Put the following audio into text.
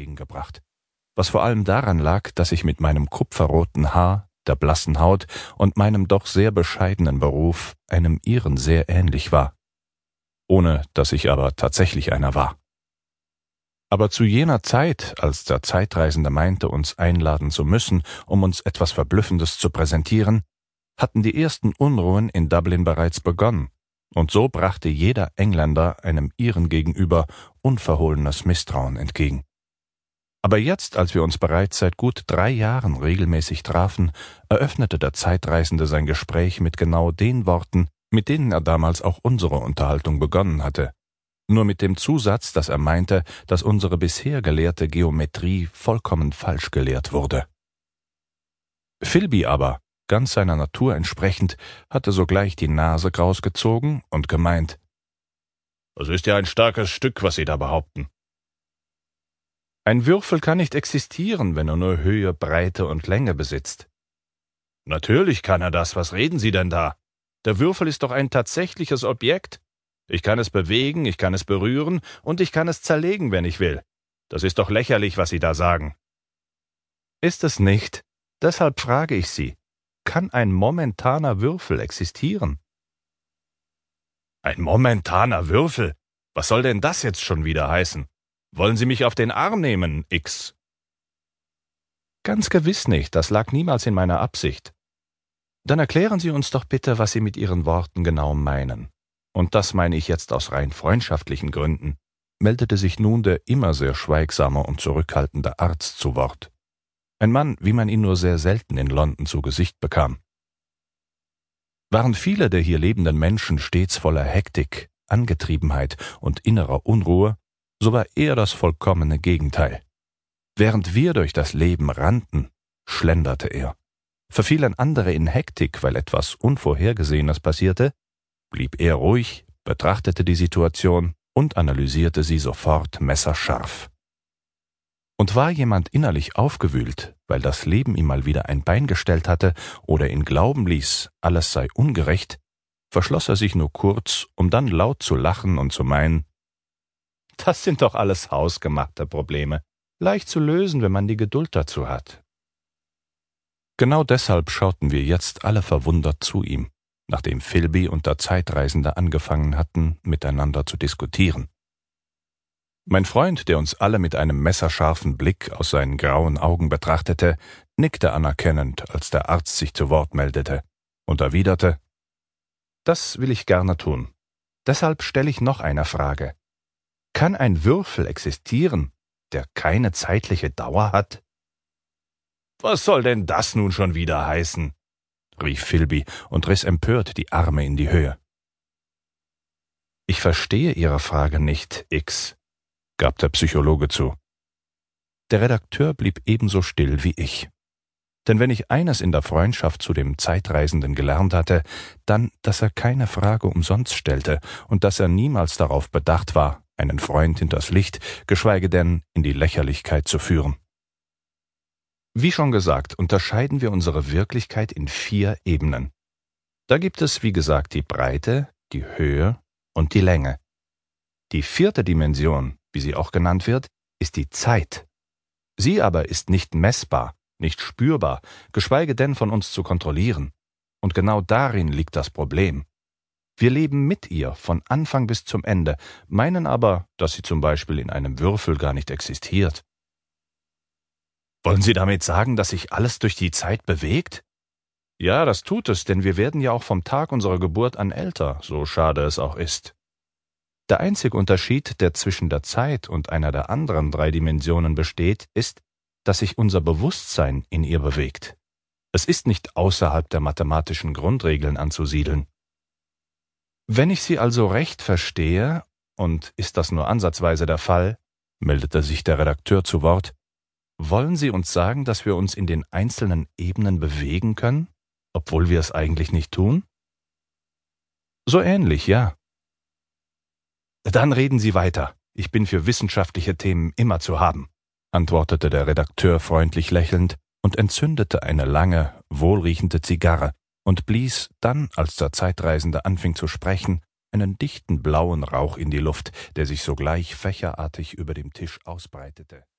entgegengebracht, was vor allem daran lag, dass ich mit meinem kupferroten Haar, der blassen Haut und meinem doch sehr bescheidenen Beruf einem ihren sehr ähnlich war, ohne dass ich aber tatsächlich einer war. Aber zu jener Zeit, als der Zeitreisende meinte, uns einladen zu müssen, um uns etwas Verblüffendes zu präsentieren, hatten die ersten Unruhen in Dublin bereits begonnen, und so brachte jeder Engländer einem Iren gegenüber unverhohlenes Misstrauen entgegen. Aber jetzt, als wir uns bereits seit gut drei Jahren regelmäßig trafen, eröffnete der Zeitreisende sein Gespräch mit genau den Worten, mit denen er damals auch unsere Unterhaltung begonnen hatte, nur mit dem Zusatz, dass er meinte, dass unsere bisher gelehrte Geometrie vollkommen falsch gelehrt wurde. Philby aber, ganz seiner Natur entsprechend, hatte sogleich die Nase kraus gezogen und gemeint, Das ist ja ein starkes Stück, was Sie da behaupten. Ein Würfel kann nicht existieren, wenn er nur Höhe, Breite und Länge besitzt. Natürlich kann er das, was reden Sie denn da? Der Würfel ist doch ein tatsächliches Objekt. Ich kann es bewegen, ich kann es berühren und ich kann es zerlegen, wenn ich will. Das ist doch lächerlich, was Sie da sagen. Ist es nicht? Deshalb frage ich Sie, kann ein momentaner Würfel existieren? Ein momentaner Würfel? Was soll denn das jetzt schon wieder heißen? Wollen Sie mich auf den Arm nehmen, X? Ganz gewiss nicht, das lag niemals in meiner Absicht. Dann erklären Sie uns doch bitte, was Sie mit Ihren Worten genau meinen und das meine ich jetzt aus rein freundschaftlichen Gründen, meldete sich nun der immer sehr schweigsame und zurückhaltende Arzt zu Wort. Ein Mann, wie man ihn nur sehr selten in London zu Gesicht bekam. Waren viele der hier lebenden Menschen stets voller Hektik, Angetriebenheit und innerer Unruhe, so war er das vollkommene Gegenteil. Während wir durch das Leben rannten, schlenderte er. Verfielen andere in Hektik, weil etwas Unvorhergesehenes passierte, blieb er ruhig, betrachtete die Situation und analysierte sie sofort messerscharf. Und war jemand innerlich aufgewühlt, weil das Leben ihm mal wieder ein Bein gestellt hatte oder ihn glauben ließ, alles sei ungerecht, verschloss er sich nur kurz, um dann laut zu lachen und zu meinen, das sind doch alles hausgemachte Probleme, leicht zu lösen, wenn man die Geduld dazu hat. Genau deshalb schauten wir jetzt alle verwundert zu ihm nachdem Philby und der Zeitreisende angefangen hatten, miteinander zu diskutieren. Mein Freund, der uns alle mit einem messerscharfen Blick aus seinen grauen Augen betrachtete, nickte anerkennend, als der Arzt sich zu Wort meldete, und erwiderte Das will ich gerne tun. Deshalb stelle ich noch eine Frage. Kann ein Würfel existieren, der keine zeitliche Dauer hat? Was soll denn das nun schon wieder heißen? rief Philby und riss empört die Arme in die Höhe. Ich verstehe Ihre Frage nicht, X, gab der Psychologe zu. Der Redakteur blieb ebenso still wie ich. Denn wenn ich eines in der Freundschaft zu dem Zeitreisenden gelernt hatte, dann, dass er keine Frage umsonst stellte und dass er niemals darauf bedacht war, einen Freund hinters Licht, geschweige denn in die Lächerlichkeit zu führen. Wie schon gesagt, unterscheiden wir unsere Wirklichkeit in vier Ebenen. Da gibt es, wie gesagt, die Breite, die Höhe und die Länge. Die vierte Dimension, wie sie auch genannt wird, ist die Zeit. Sie aber ist nicht messbar, nicht spürbar, geschweige denn von uns zu kontrollieren. Und genau darin liegt das Problem. Wir leben mit ihr von Anfang bis zum Ende, meinen aber, dass sie zum Beispiel in einem Würfel gar nicht existiert. Wollen Sie damit sagen, dass sich alles durch die Zeit bewegt? Ja, das tut es, denn wir werden ja auch vom Tag unserer Geburt an älter, so schade es auch ist. Der einzige Unterschied, der zwischen der Zeit und einer der anderen drei Dimensionen besteht, ist, dass sich unser Bewusstsein in ihr bewegt. Es ist nicht außerhalb der mathematischen Grundregeln anzusiedeln. Wenn ich Sie also recht verstehe, und ist das nur ansatzweise der Fall, meldete sich der Redakteur zu Wort, wollen Sie uns sagen, dass wir uns in den einzelnen Ebenen bewegen können, obwohl wir es eigentlich nicht tun? So ähnlich, ja. Dann reden Sie weiter. Ich bin für wissenschaftliche Themen immer zu haben, antwortete der Redakteur freundlich lächelnd und entzündete eine lange, wohlriechende Zigarre und blies dann, als der Zeitreisende anfing zu sprechen, einen dichten blauen Rauch in die Luft, der sich sogleich fächerartig über dem Tisch ausbreitete.